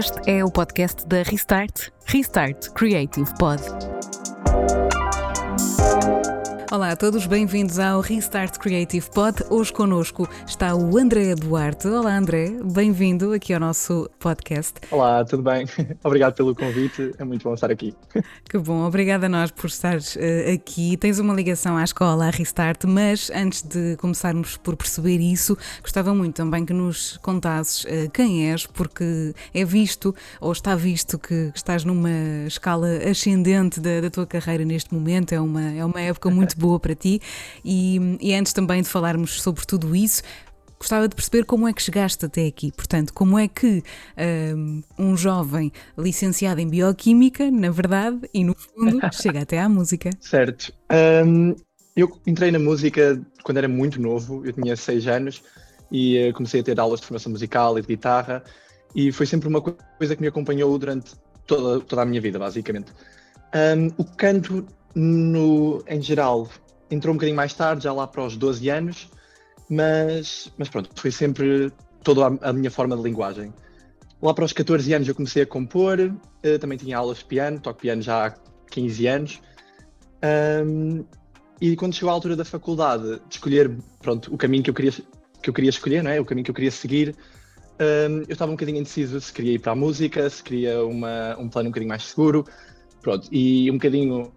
Este é o podcast da Restart, Restart Creative Pod. Olá a todos, bem-vindos ao Restart Creative Pod. Hoje connosco está o André Duarte. Olá André, bem-vindo aqui ao nosso podcast. Olá, tudo bem? Obrigado pelo convite, é muito bom estar aqui. Que bom, obrigada a nós por estares uh, aqui. Tens uma ligação à escola, à Restart, mas antes de começarmos por perceber isso, gostava muito também que nos contasses uh, quem és, porque é visto, ou está visto, que estás numa escala ascendente da, da tua carreira neste momento, é uma, é uma época muito boa para ti. E, e antes também de falarmos sobre tudo isso, gostava de perceber como é que chegaste até aqui. Portanto, como é que um, um, jovem licenciado em Bioquímica, na verdade, e no fundo, chega até à música? Certo. Um, eu entrei na música quando era muito novo, eu tinha seis anos, e uh, comecei a ter aulas de formação musical e de guitarra, e foi sempre uma coisa que me acompanhou durante toda, toda a minha vida, basicamente. Um, o canto no, em geral, entrou um bocadinho mais tarde, já lá para os 12 anos, mas, mas pronto, foi sempre toda a, a minha forma de linguagem. Lá para os 14 anos eu comecei a compor, uh, também tinha aulas de piano, toco piano já há 15 anos. Um, e quando chegou a altura da faculdade, de escolher pronto, o caminho que eu queria, que eu queria escolher, não é? o caminho que eu queria seguir, um, eu estava um bocadinho indeciso se queria ir para a música, se queria uma, um plano um bocadinho mais seguro. Pronto, e um bocadinho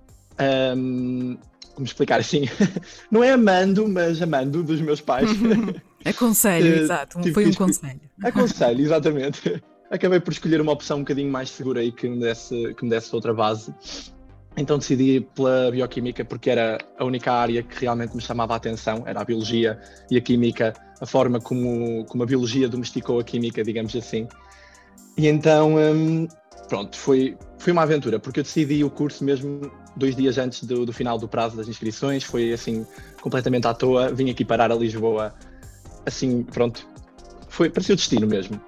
um, como explicar assim, não é amando, mas amando dos meus pais. Aconselho, exato, foi um conselho. Aconselho, exatamente. Acabei por escolher uma opção um bocadinho mais segura e que me desse, que me desse outra base. Então decidi pela bioquímica porque era a única área que realmente me chamava a atenção, era a biologia e a química, a forma como, como a biologia domesticou a química, digamos assim. E então, hum, pronto, foi, foi uma aventura, porque eu decidi o curso mesmo dois dias antes do, do, final do prazo das inscrições, foi assim, completamente à toa, vim aqui parar a Lisboa, assim, pronto, foi, parecia o destino mesmo.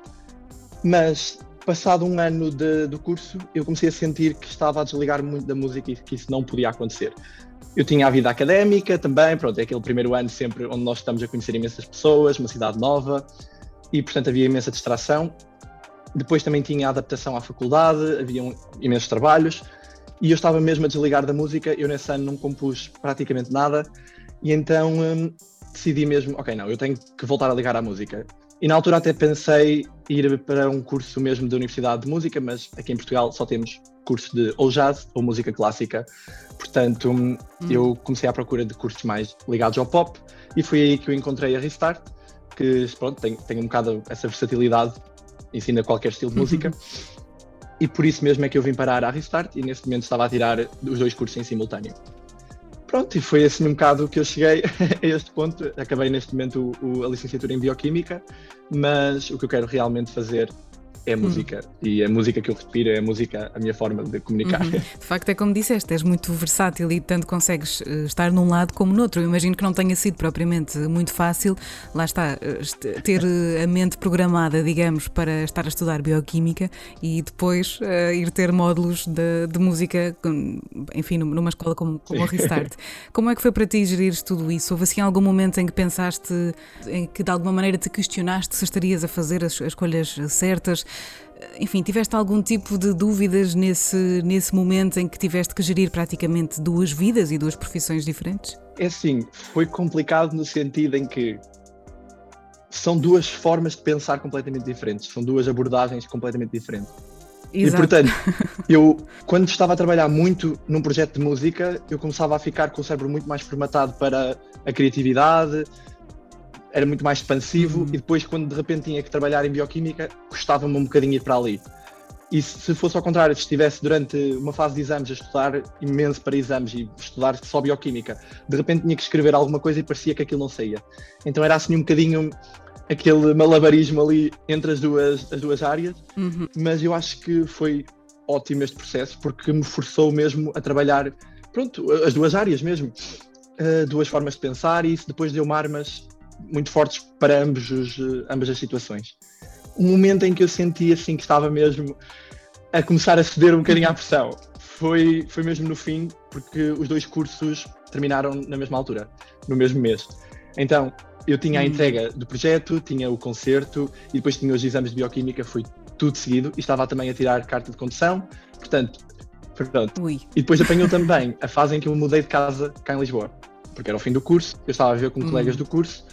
Mas, passado um ano de, do curso, eu comecei a sentir que estava a desligar muito da música e que isso não podia acontecer. Eu tinha a vida académica também, pronto, é aquele primeiro ano sempre onde nós estamos a conhecer imensas pessoas, uma cidade nova, e portanto havia imensa distração. Depois também tinha a adaptação à faculdade, havia imensos trabalhos, e eu estava mesmo a desligar da música. Eu nesse ano não compus praticamente nada e então hum, decidi mesmo, ok, não, eu tenho que voltar a ligar à música. E na altura até pensei ir para um curso mesmo da Universidade de Música, mas aqui em Portugal só temos curso de ou jazz ou música clássica. Portanto, hum. eu comecei à procura de cursos mais ligados ao pop e foi aí que eu encontrei a Restart, que pronto, tem, tem um bocado essa versatilidade, ensina qualquer estilo de música. Uhum e por isso mesmo é que eu vim parar à Restart e neste momento estava a tirar os dois cursos em simultâneo. Pronto, e foi assim um bocado que eu cheguei a este ponto. Acabei neste momento o, o, a licenciatura em Bioquímica, mas o que eu quero realmente fazer é a hum. música. E a música que eu respiro é a música, a minha forma de comunicar. Uhum. De facto, é como disseste, és muito versátil e tanto consegues eh, estar num lado como no outro. Eu imagino que não tenha sido propriamente muito fácil, lá está, eh, ter eh, a mente programada, digamos, para estar a estudar bioquímica e depois uh, ir ter módulos de, de, música, enfim, numa escola como, como a Restart. Como é que foi para ti gerir tudo isso? Houve assim algum momento em que pensaste, em que de alguma maneira te questionaste se estarias a fazer as, as escolhas certas? Enfim, tiveste algum tipo de dúvidas nesse, nesse momento em que tiveste que gerir praticamente duas vidas e duas profissões diferentes? É assim, foi complicado no sentido em que são duas formas de pensar completamente diferentes, são duas abordagens completamente diferentes. Exato. E portanto, eu quando estava a trabalhar muito num projeto de música, eu começava a ficar com o cérebro muito mais formatado para a criatividade, era muito mais expansivo uhum. e depois quando de repente tinha que trabalhar em bioquímica custava-me um bocadinho ir para ali. E se fosse ao contrário, se estivesse durante uma fase de exames a estudar imenso para exames e estudar só bioquímica, de repente tinha que escrever alguma coisa e parecia que aquilo não saía. Então era assim um bocadinho aquele malabarismo ali entre as duas, as duas áreas, uhum. mas eu acho que foi ótimo este processo porque me forçou mesmo a trabalhar, pronto, as duas áreas mesmo, uh, duas formas de pensar e isso depois deu-me armas muito fortes para ambos os, eh, ambas as situações. Um momento em que eu senti assim que estava mesmo a começar a ceder um bocadinho à pressão foi, foi mesmo no fim, porque os dois cursos terminaram na mesma altura, no mesmo mês. Então, eu tinha a hum. entrega do projeto, tinha o concerto e depois tinha os exames de bioquímica, foi tudo seguido e estava também a tirar carta de condução, portanto, pronto. Ui. E depois apanhou também a fase em que eu mudei de casa cá em Lisboa, porque era o fim do curso, eu estava a ver com hum. colegas do curso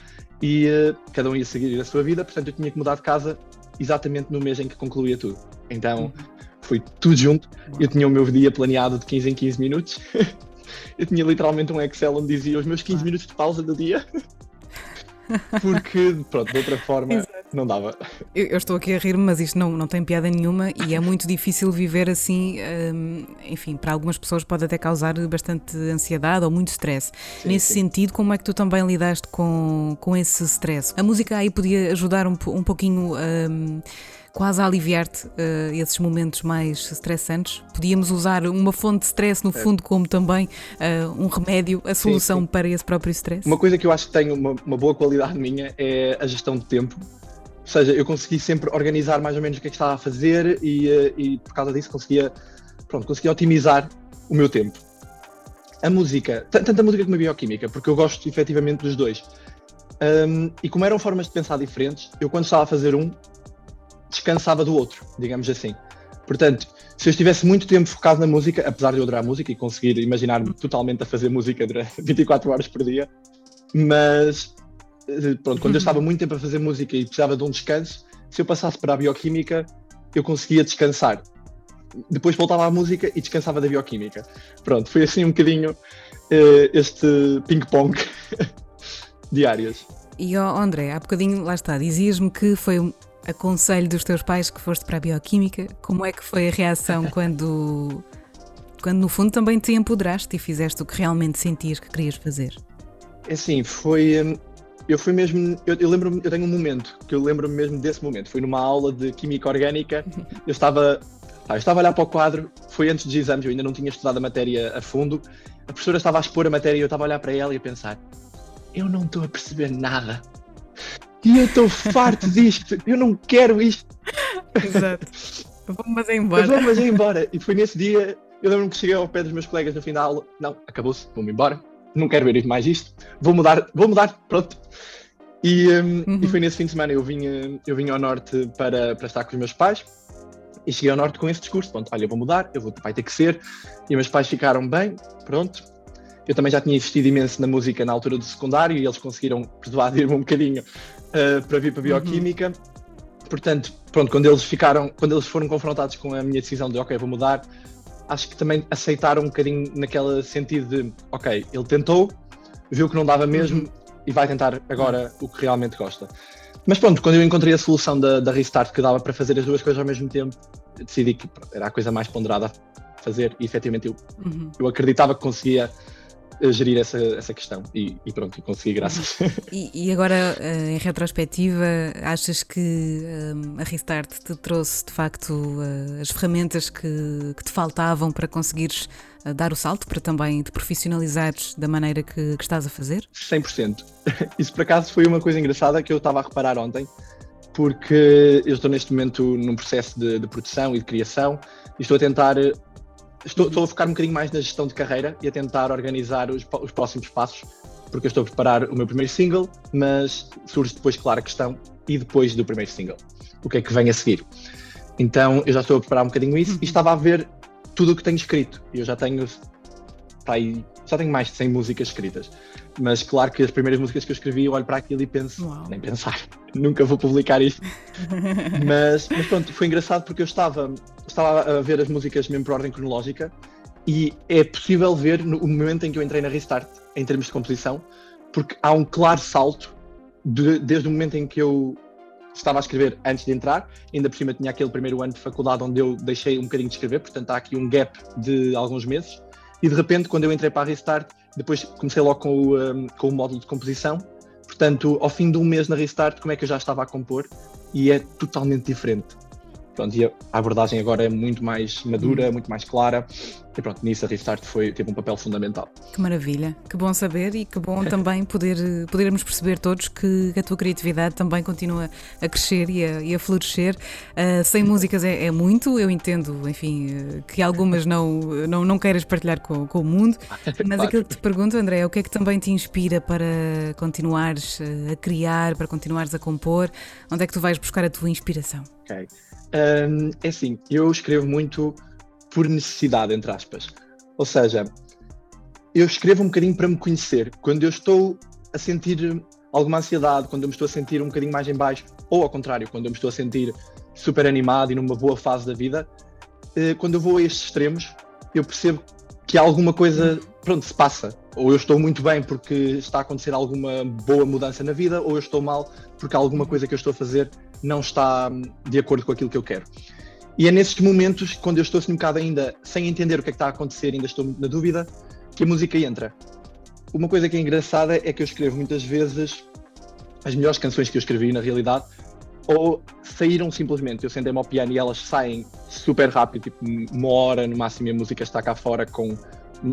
e uh, cada um ia seguir a sua vida, portanto eu tinha que mudar de casa exatamente no mês em que concluía tudo. Então hum. foi tudo junto, eu tinha o meu dia planeado de 15 em 15 minutos. eu tinha literalmente um Excel onde dizia os meus 15 minutos de pausa do dia. Porque, pronto, de outra forma. Não dava. Eu, eu, estou aqui a rir-me, mas isto não, não tem piada nenhuma e é muito difícil viver assim. Hum, enfim, para algumas pessoas pode até causar bastante ansiedade ou muito stress. Sim, Nesse sim. sentido, como é que tu também lidaste com, com esse stress? A música aí podia ajudar um, um pouquinho. Hum, quase a aliviar-te uh, esses momentos mais estressantes. Podíamos usar uma fonte de stress, no é. fundo, como também uh, um remédio, a solução sim, sim. para esse próprio stress. Uma coisa que eu acho que tem uma, uma boa qualidade minha é a gestão de tempo. Ou seja, eu consegui sempre organizar mais ou menos o que é que estava a fazer e, uh, e por causa disso conseguia, pronto, conseguia otimizar o meu tempo. A música, tanto a música como a bioquímica, porque eu gosto efetivamente dos dois. Um, e como eram formas de pensar diferentes, eu quando estava a fazer um, descansava do outro, digamos assim. Portanto, se eu estivesse muito tempo focado na música, apesar de eu adorar música e conseguir imaginar-me totalmente a fazer música durante 24 horas por dia, mas eh, pronto, quando eu estava muito tempo a fazer música e precisava de um descanso, se eu passasse para a bioquímica, eu conseguia descansar. Depois voltava à música e descansava da bioquímica. Pronto, foi assim um bocadinho uh, este ping-pong diárias. E oh, André, há bocadinho, lá está, dizias-me que foi aconselho dos teus pais que foste para a bioquímica, como é que foi a reação quando, quando no fundo também te empoderaste e fizeste o que realmente sentias que querias fazer? É assim, foi. Eu fui mesmo. Eu, eu lembro eu tenho um momento que eu lembro-me mesmo desse momento. Foi numa aula de Química Orgânica. Eu estava. eu estava a olhar para o quadro, foi antes dos exames, eu ainda não tinha estudado a matéria a fundo. A professora estava a expor a matéria e eu estava a olhar para ela e a pensar: eu não estou a perceber nada. E eu estou farto disto, eu não quero isto. Exato. Vamos embora. Vamos embora. E foi nesse dia, eu lembro-me que cheguei ao pé dos meus colegas no fim da aula. Não, acabou-se, vou-me embora. Não quero ver mais isto. Vou mudar, vou mudar, pronto. E, um, uhum. e foi nesse fim de semana eu vim, eu vim ao norte para, para estar com os meus pais e cheguei ao norte com esse discurso. Pronto, olha, eu vou mudar, eu vou, vai ter que ser. E meus pais ficaram bem, pronto. Eu também já tinha investido imenso na música na altura do secundário e eles conseguiram persuadir-me um bocadinho uh, para vir para a bioquímica. Uhum. Portanto, pronto, quando eles ficaram, quando eles foram confrontados com a minha decisão de ok, vou mudar, acho que também aceitaram um bocadinho naquele sentido de ok, ele tentou, viu que não dava mesmo uhum. e vai tentar agora o que realmente gosta. Mas pronto, quando eu encontrei a solução da, da Restart que dava para fazer as duas coisas ao mesmo tempo, decidi que era a coisa mais ponderada a fazer e efetivamente eu, uhum. eu acreditava que conseguia gerir essa, essa questão e, e pronto, consegui, graças. E, e, agora, eh, em retrospectiva, achas que eh, a Restart te trouxe de facto eh, as ferramentas que, que te faltavam para conseguires dar o salto, para também te profissionalizares da maneira que, que estás a fazer? 100%. Isso por acaso foi uma coisa engraçada que eu estava a reparar ontem, porque eu estou neste momento num processo de, de produção e de criação e estou a tentar estou, estou, a focar um bocadinho mais na gestão de carreira e a tentar organizar os, os, próximos passos, porque eu estou a preparar o meu primeiro single, mas surge depois, claro, a questão, e depois do primeiro single? O que é que vem a seguir? Então eu já estou a preparar um bocadinho isso e estava a ver tudo o que tenho escrito. Eu já tenho, tá aí, já tenho mais de 100 músicas escritas. Mas claro que as primeiras músicas que eu escrevi, eu olho para aquilo e penso, Uau. nem pensar, nunca vou publicar isto. mas, mas pronto, foi engraçado porque eu estava, estava a ver as músicas mesmo por ordem cronológica e é possível ver no momento em que eu entrei na Restart, em termos de composição, porque há um claro salto de, desde o momento em que eu estava a escrever antes de entrar, ainda por cima tinha aquele primeiro ano de faculdade onde eu deixei um bocadinho de escrever, portanto há aqui um gap de alguns meses, e de repente quando eu entrei para a Restart depois comecei logo com o, um, com o módulo de composição. Portanto, ao fim de um mês na Restart, como é que eu já estava a compor? E é totalmente diferente. Pronto, e a abordagem agora é muito mais madura, muito mais clara e pronto, nisso a Restart foi, teve um papel fundamental. Que maravilha, que bom saber e que bom também poder, podermos perceber todos que a tua criatividade também continua a crescer e a, e a florescer. Uh, sem músicas é, é, muito, eu entendo, enfim, que algumas não, não, não queiras partilhar com, com o mundo, mas claro. aquilo que te pergunto, André, é o que é que também te inspira para continuares a criar, para continuares a compor? Onde é que tu vais buscar a tua inspiração? Ok. Um, é assim, eu escrevo muito por necessidade, entre aspas. Ou seja, eu escrevo um bocadinho para me conhecer. Quando eu estou a sentir alguma ansiedade, quando eu me estou a sentir um bocadinho mais em baixo, ou ao contrário, quando eu me estou a sentir super animado e numa boa fase da vida, eh, quando eu vou a estes extremos, eu percebo que alguma coisa, pronto, se passa. Ou eu estou muito bem porque está a acontecer alguma boa mudança na vida, ou eu estou mal porque alguma coisa que eu estou a fazer não está de acordo com aquilo que eu quero. E é nesses momentos, quando eu estou assim um bocado ainda sem entender o que é que está a acontecer, ainda estou na dúvida, que a música entra. Uma coisa que é engraçada é que eu escrevo muitas vezes as melhores canções que eu escrevi, na realidade, ou saíram simplesmente. Eu sentei-me ao piano e elas saem super rápido, tipo uma hora no máximo, e a música está cá fora com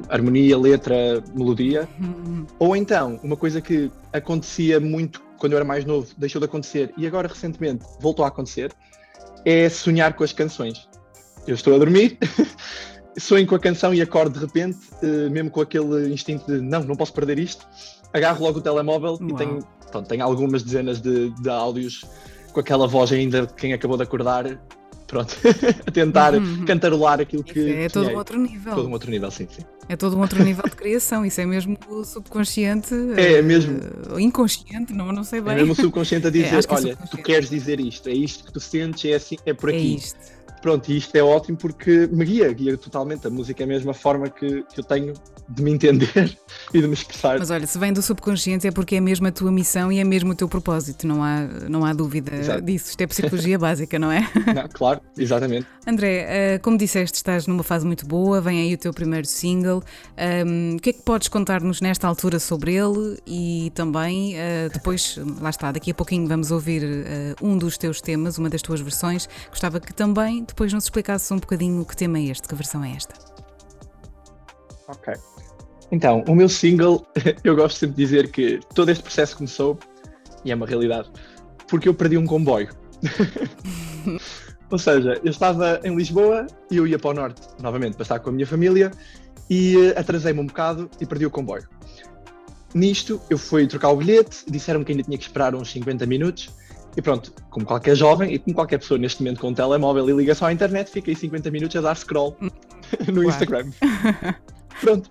harmonia, letra, melodia. Uhum. Ou então, uma coisa que acontecia muito quando eu era mais novo, deixou de acontecer e agora recentemente voltou a acontecer, é sonhar com as canções. Eu estou a dormir, sonho com a canção e acordo de repente, uh, mesmo com aquele instinto de não, não posso perder isto, agarro logo o telemóvel Uau. e tenho, pronto, tenho algumas dezenas de, de áudios com aquela voz ainda de quem acabou de acordar pronto, a tentar uhum. cantarolar aquilo que. É todo um outro nível. Todo um outro nível, sim, sim. É todo um outro nível de criação, isso é mesmo o subconsciente. É, uh, mesmo. Uh, inconsciente, não, não sei bem. É mesmo o subconsciente a dizer: é, olha, tu queres dizer isto, é isto que tu sentes, é assim, é por é aqui. É isto. Pronto, e isto é ótimo porque me guia, guia totalmente. A música é a mesma forma que, que eu tenho de me entender e de me expressar. Mas olha, se vem do subconsciente é porque é mesmo a tua missão e é mesmo o teu propósito, não há, não há dúvida Exato. disso. Isto é psicologia básica, não é? Não, claro, exatamente. André, eh, como disseste, estás numa fase muito boa, vem aí o teu primeiro single. Um, o que é que podes contar-nos nesta altura sobre ele e também uh, depois, lá está, daqui a pouquinho vamos ouvir uh, um dos teus temas, uma das tuas versões. Gostava que também depois nos explicasses um bocadinho que tema é este, que versão é esta. Ok. Então, o meu single, eu gosto sempre de dizer que todo este processo começou, e é uma realidade, porque eu perdi um comboio. Ou seja, eu estava em Lisboa e eu ia para o norte, novamente, passar com a minha família, e uh, atrasei-me um bocado e perdi o comboio. Nisto, eu fui trocar o bilhete, disseram-me que ainda tinha que esperar uns 50 minutos, e pronto, como qualquer jovem e como qualquer pessoa neste momento com um telemóvel e ligação à internet, fiquei 50 minutos a dar scroll no Instagram. pronto,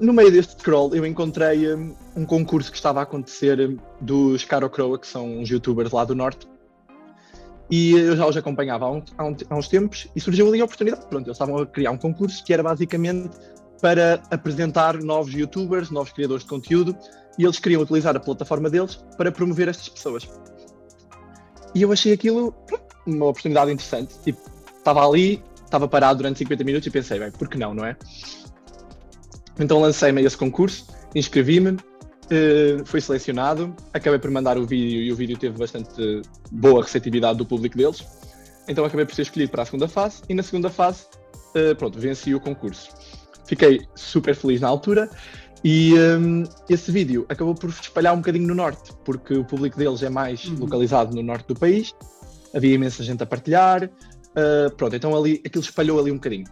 no meio deste scroll eu encontrei um, um concurso que estava a acontecer um, dos Caro Croa, que são uns youtubers lá do norte, e eu já os acompanhava há, um, há, um, há uns tempos e surgiu ali a oportunidade. Pronto, eles estavam a criar um concurso que era basicamente para apresentar novos youtubers, novos criadores de conteúdo, e eles queriam utilizar a plataforma deles para promover estas pessoas. E eu achei aquilo uma oportunidade interessante. Tipo, estava ali, estava parado durante 50 minutos e pensei, bem, por que não, não é? Então lancei-me a esse concurso, inscrevi-me, uh, fui selecionado, acabei por mandar o vídeo e o vídeo teve bastante boa receptividade do público deles. Então acabei por ser escolhido para a segunda fase e na segunda fase, uh, pronto, venci o concurso. Fiquei super feliz na altura e um, esse vídeo acabou por espalhar um bocadinho no norte, porque o público deles é mais uhum. localizado no norte do país, havia imensa gente a partilhar, uh, pronto, então ali, aquilo espalhou ali um bocadinho.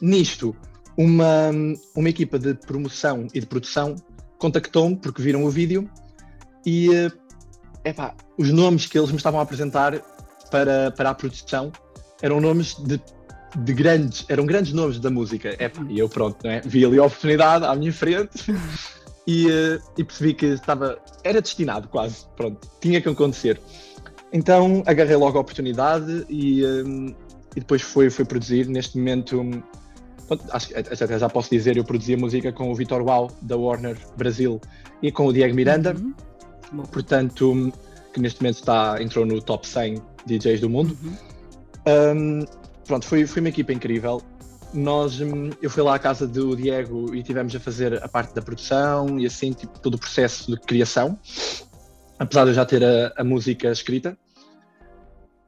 Nisto, uma, uma equipa de promoção e de produção contactou-me porque viram o vídeo e uh, epá, os nomes que eles me estavam a apresentar para, para a produção eram nomes de de grandes, eram grandes nomes da música. É, e eu pronto, não é? vi ali a oportunidade à minha frente e, uh, e, percebi que estava, era destinado quase, pronto, tinha que acontecer. Então agarrei logo a oportunidade e, eh, e depois foi, foi produzir. Neste momento, pronto, acho, até já posso dizer, eu produzi a música com o Vitor Uau, da Warner Brasil, e com o Diego Miranda, uhum. portanto, que neste momento está, entrou no top 100 DJs do mundo. Uhum. Um, pronto, foi, foi uma equipa incrível. Nós, hum, eu fui lá à casa do Diego e tivemos a fazer a parte da produção e assim, tipo, todo o processo de criação, apesar de eu já ter a, a música escrita.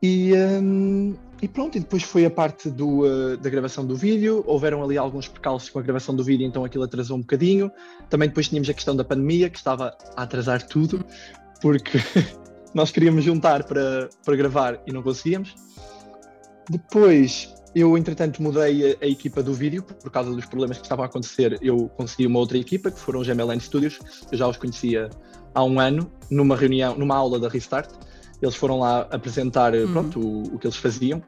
E, um, e pronto, e depois foi a parte do, uh, da gravação do vídeo. Houveram ali alguns percalços com a gravação do vídeo, então aquilo atrasou um bocadinho. Também depois tínhamos a questão da pandemia, que estava a atrasar tudo, porque nós queríamos juntar para, para gravar e não conseguíamos. Depois, eu entretanto mudei a, a, equipa do vídeo, por causa dos problemas que estavam a acontecer. Eu consegui uma outra equipa, que foram os MLN Studios. Eu já os conhecia há um ano, numa reunião, numa aula da Restart eles foram lá apresentar uhum. pronto, o, o, que eles faziam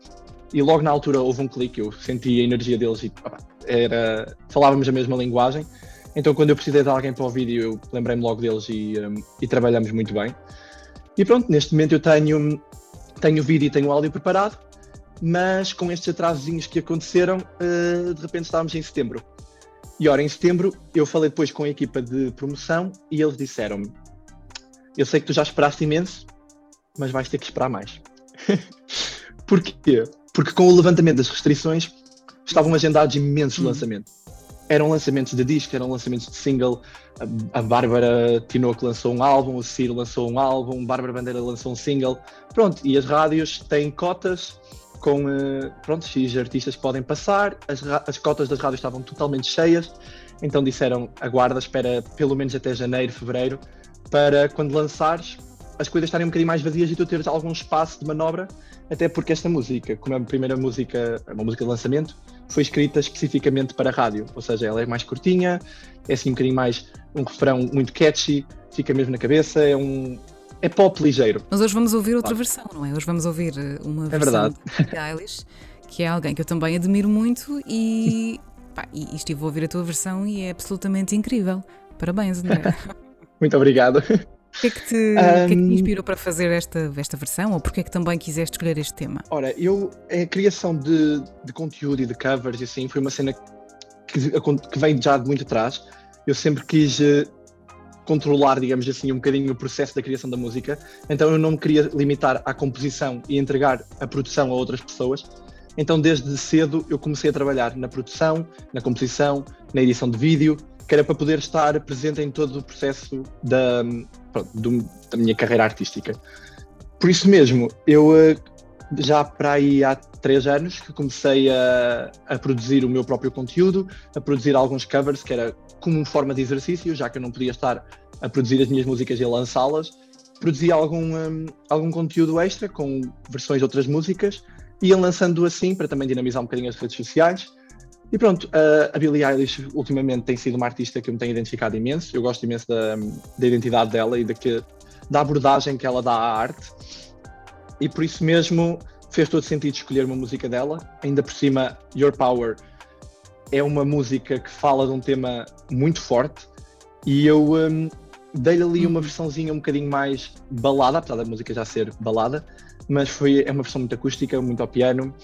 e logo na altura houve um clique, eu senti a energia deles e opa, era, falávamos a mesma linguagem. Então quando eu precisei de alguém para o vídeo, eu lembrei-me logo deles e, um, e trabalhamos muito bem. E pronto, neste momento eu tenho, tenho vídeo e tenho áudio preparado, mas com estes atrasozinhos que aconteceram, uh, de repente estávamos em setembro. E ora, em setembro eu falei depois com a equipa de promoção e eles disseram-me: Eu sei que tu já esperaste imenso, mas vais ter que esperar mais. Porquê? Porque com o levantamento das restrições estavam agendados imensos uhum. lançamentos. Eram lançamentos de disco, eram lançamentos de single. A, a Bárbara Tinoco lançou um álbum, o Ciro lançou um álbum, Bárbara Bandeira lançou um single. Pronto, e as rádios têm cotas com, uh, pronto, X artistas podem passar. As, as cotas das rádios estavam totalmente cheias. Então disseram, aguarda, espera pelo menos até janeiro, fevereiro, para quando lançares, as coisas estarem um bocadinho mais vazias e tu teres algum espaço de manobra, até porque esta música, como é a primeira música, uma música de lançamento, foi escrita especificamente para rádio, ou seja, ela é mais curtinha, é assim um bocadinho mais um refrão muito catchy, fica mesmo na cabeça, é um é pop ligeiro. Mas hoje vamos ouvir outra versão, não é? Hoje vamos ouvir eh, uma é versão de Eilish, que é alguém que eu também admiro muito e, pá, e estive a ouvir a tua versão e é absolutamente incrível. Parabéns, André. muito obrigado. O que, é que, te, um, que é que te inspirou para fazer esta, esta versão ou porque é que também quiseste escolher este tema? Ora, eu, a criação de, de conteúdo e de covers e assim foi uma cena que, que veio já de muito atrás. Eu sempre quis uh, controlar, digamos assim, um bocadinho o processo da criação da música, então eu não me queria limitar à composição e entregar a produção a outras pessoas. Então, desde cedo, eu comecei a trabalhar na produção, na composição, na edição de vídeo, que era para poder estar presente em todo o processo da, pronto, do, da minha carreira artística. Por isso mesmo, eu eh, já para aí há três anos que comecei a, a, produzir o meu próprio conteúdo, a produzir alguns covers, que era como forma de exercício, já que eu não podia estar a produzir as minhas músicas e lançá-las. Produzi algum, um, algum conteúdo extra com versões de outras músicas, ia lançando assim para também dinamizar um bocadinho as redes sociais. E pronto, a Billie Eilish ultimamente tem sido uma artista que eu me tenho identificado imenso. Eu gosto imenso da, da identidade dela e da, que, da abordagem que ela dá à arte. E por isso mesmo fez todo sentido escolher uma música dela. Ainda por cima, Your Power é uma música que fala de um tema muito forte. E eu um, dei-lhe ali uma versãozinha um bocadinho mais balada, apesar da música já ser balada, mas foi, é uma versão muito acústica, muito ao piano.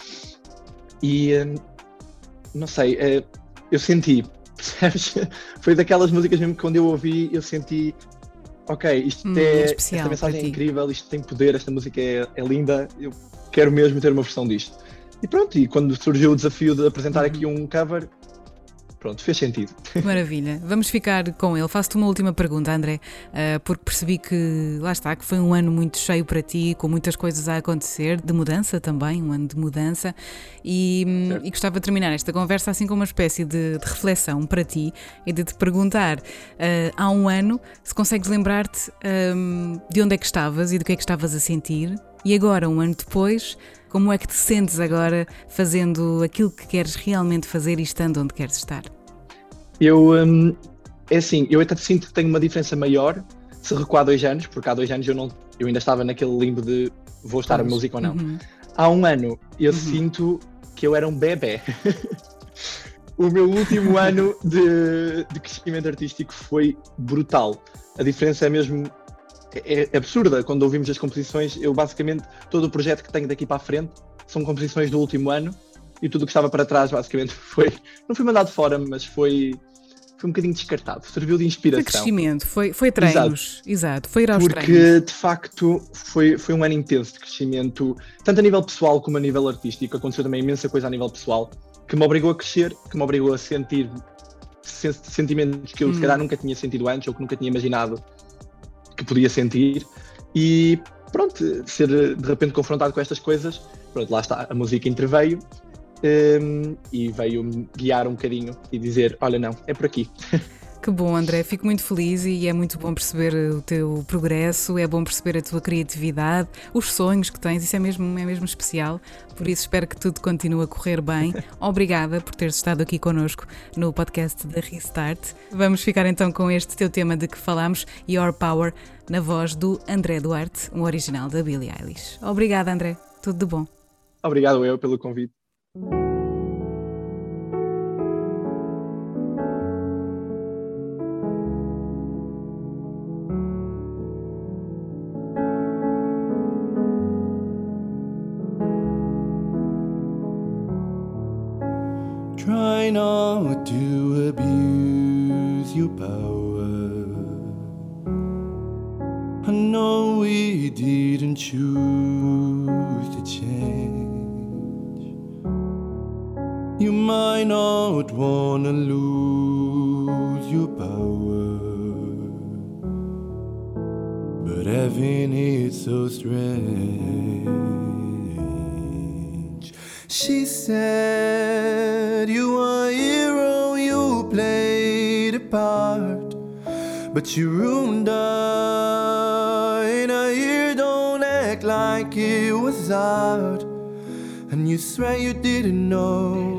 E um, não sei, é, eu senti, percebes? Foi daquelas músicas mesmo que quando eu ouvi eu senti, ok, isto hum, é, esta mensagem é incrível, isto tem poder, esta música é, é, linda, eu quero mesmo ter uma versão disto. E pronto, e quando surgiu o desafio de apresentar uhum. aqui um cover, Pronto, fez sentido. Maravilha. Vamos ficar com ele. Faço-te uma última pergunta, André, uh, porque percebi que, lá está, que foi um ano muito cheio para ti, com muitas coisas a acontecer, de mudança também, um ano de mudança, e, e gostava de terminar esta conversa assim com uma espécie de, de reflexão para ti e de te perguntar, uh, há um ano, se consegues lembrar-te um, de onde é que estavas e do que é que estavas a sentir, e agora, um ano depois, como é que te sentes agora fazendo aquilo que queres realmente fazer e estando onde queres estar? Eu, hum, é assim, eu até sinto que tenho uma diferença maior se recuar dois anos, porque há dois anos eu, não, eu ainda estava naquele limbo de vou estar a música ou não. Uhum. Há um ano eu uhum. sinto que eu era um bebê. o meu último ano de, de crescimento artístico foi brutal. A diferença é mesmo é, é, absurda. Quando ouvimos as composições, eu basicamente, todo o projeto que tenho daqui para a frente são composições do último ano e tudo o que estava para trás basicamente foi, não foi mandado fora, mas foi, foi um bocadinho descartado, serviu de inspiração. Foi crescimento, foi, foi treinos, exato, exato foi ir aos Porque treinos. de facto foi, foi um ano intenso de crescimento, tanto a nível pessoal como a nível artístico, aconteceu também imensa coisa a nível pessoal, que me obrigou a crescer, que me obrigou a sentir sentimentos que eu hum. se calhar nunca tinha sentido antes ou que nunca tinha imaginado que podia sentir e pronto, ser de repente confrontado com estas coisas pronto, lá está, a música interveio um, e veio-me guiar um bocadinho e dizer: olha, não, é por aqui. Que bom, André. Fico muito feliz e é muito bom perceber o teu progresso, é bom perceber a tua criatividade, os sonhos que tens, isso é mesmo, é mesmo especial. Por isso espero que tudo continue a correr bem. Obrigada por teres estado aqui connosco no podcast da Restart. Vamos ficar então com este teu tema de que falamos, Your Power, na voz do André Duarte, um original da Billie Eilish. Obrigada, André. Tudo de bom. Obrigado eu pelo convite. You might not wanna lose your power, but having it so strange. She said, You are a hero, you played a part, but you ruined. And I hear, don't act like it was art. And you swear you didn't know.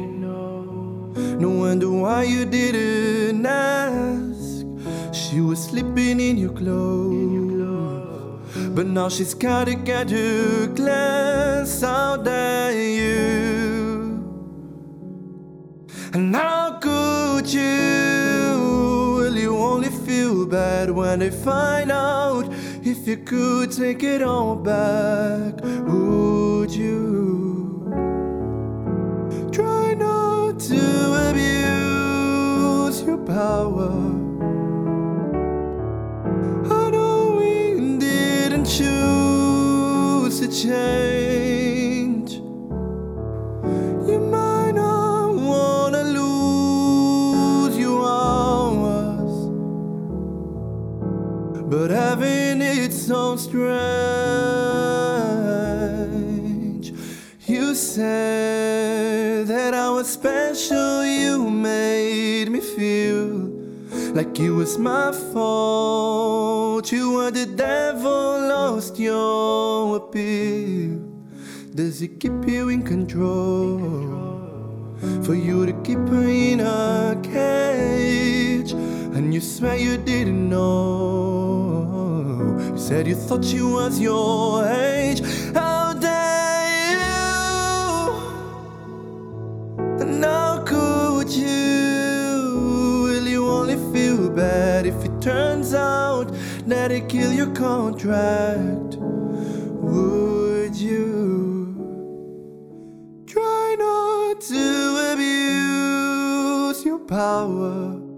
No wonder why you didn't ask. She was slipping in your clothes. But now she's gotta get her glance out at you. And how could you? Will you only feel bad when they find out? If you could take it all back, would you? To abuse your power. I know we didn't choose to change. You might not wanna lose your hours, but having it so strange. You that I was special, you made me feel like it was my fault. You were the devil, lost your appeal. Does it keep you in control? For you to keep her in a cage, and you swear you didn't know. You said you thought she was your age. Bad if it turns out that it kill your contract? Would you? Try not to abuse your power.